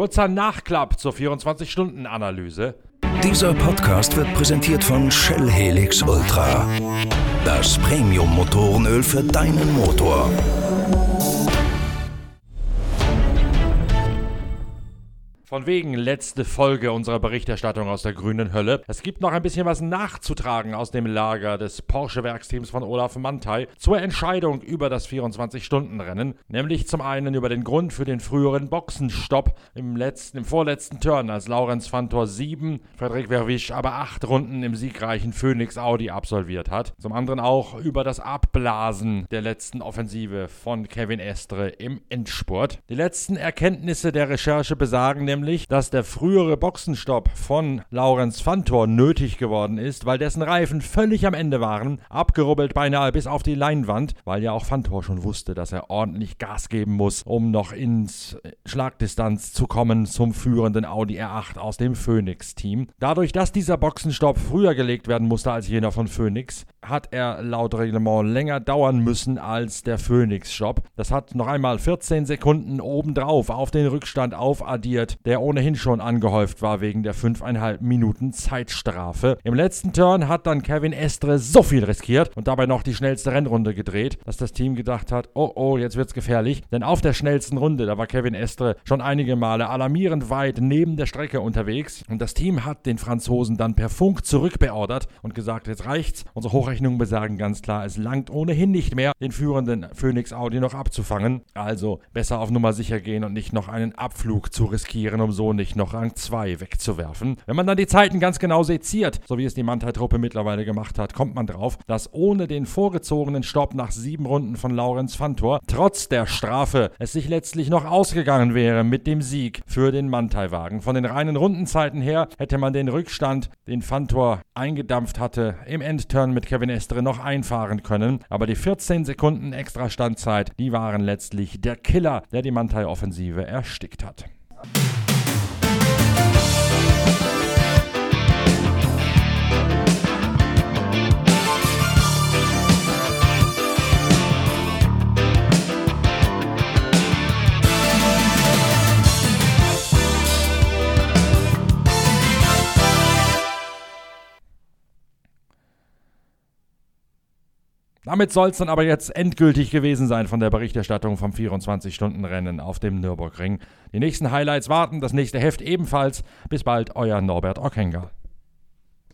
Kurzer Nachklapp zur 24-Stunden-Analyse. Dieser Podcast wird präsentiert von Shell Helix Ultra. Das Premium-Motorenöl für deinen Motor. Von wegen letzte Folge unserer Berichterstattung aus der grünen Hölle. Es gibt noch ein bisschen was nachzutragen aus dem Lager des Porsche-Werksteams von Olaf Mantei zur Entscheidung über das 24-Stunden-Rennen. Nämlich zum einen über den Grund für den früheren Boxenstopp im letzten, im vorletzten Turn, als Laurenz Fantor 7, Frederik Verwisch aber acht Runden im siegreichen Phoenix Audi absolviert hat. Zum anderen auch über das Abblasen der letzten Offensive von Kevin Estre im Endspurt. Die letzten Erkenntnisse der Recherche besagen nämlich, nämlich, dass der frühere Boxenstopp von Laurenz Fantor nötig geworden ist, weil dessen Reifen völlig am Ende waren, abgerubbelt beinahe bis auf die Leinwand, weil ja auch Fantor schon wusste, dass er ordentlich Gas geben muss, um noch ins Schlagdistanz zu kommen zum führenden Audi R8 aus dem Phoenix-Team. Dadurch, dass dieser Boxenstopp früher gelegt werden musste als jener von Phoenix, hat er laut Reglement länger dauern müssen als der Phoenix-Stopp. Das hat noch einmal 14 Sekunden obendrauf auf den Rückstand aufaddiert, der ohnehin schon angehäuft war wegen der 5,5 Minuten Zeitstrafe. Im letzten Turn hat dann Kevin Estre so viel riskiert und dabei noch die schnellste Rennrunde gedreht, dass das Team gedacht hat, oh oh, jetzt wird's gefährlich. Denn auf der schnellsten Runde, da war Kevin Estre schon einige Male alarmierend weit neben der Strecke unterwegs und das Team hat den Franzosen dann per Funk zurückbeordert und gesagt, jetzt reicht's. Unsere Hochrechnungen besagen ganz klar, es langt ohnehin nicht mehr, den führenden Phoenix Audi noch abzufangen. Also besser auf Nummer sicher gehen und nicht noch einen Abflug zu riskieren um so nicht noch Rang 2 wegzuwerfen. Wenn man dann die Zeiten ganz genau seziert, so wie es die Mantei-Truppe mittlerweile gemacht hat, kommt man drauf, dass ohne den vorgezogenen Stopp nach sieben Runden von Laurenz Fantor trotz der Strafe es sich letztlich noch ausgegangen wäre mit dem Sieg für den Mantei-Wagen. Von den reinen Rundenzeiten her hätte man den Rückstand, den Fantor eingedampft hatte, im Endturn mit Kevin Estre noch einfahren können. Aber die 14 Sekunden extra Standzeit, die waren letztlich der Killer, der die Mantei-Offensive erstickt hat. Damit soll es dann aber jetzt endgültig gewesen sein von der Berichterstattung vom 24-Stunden-Rennen auf dem Nürburgring. Die nächsten Highlights warten, das nächste Heft ebenfalls. Bis bald, euer Norbert Ockenger.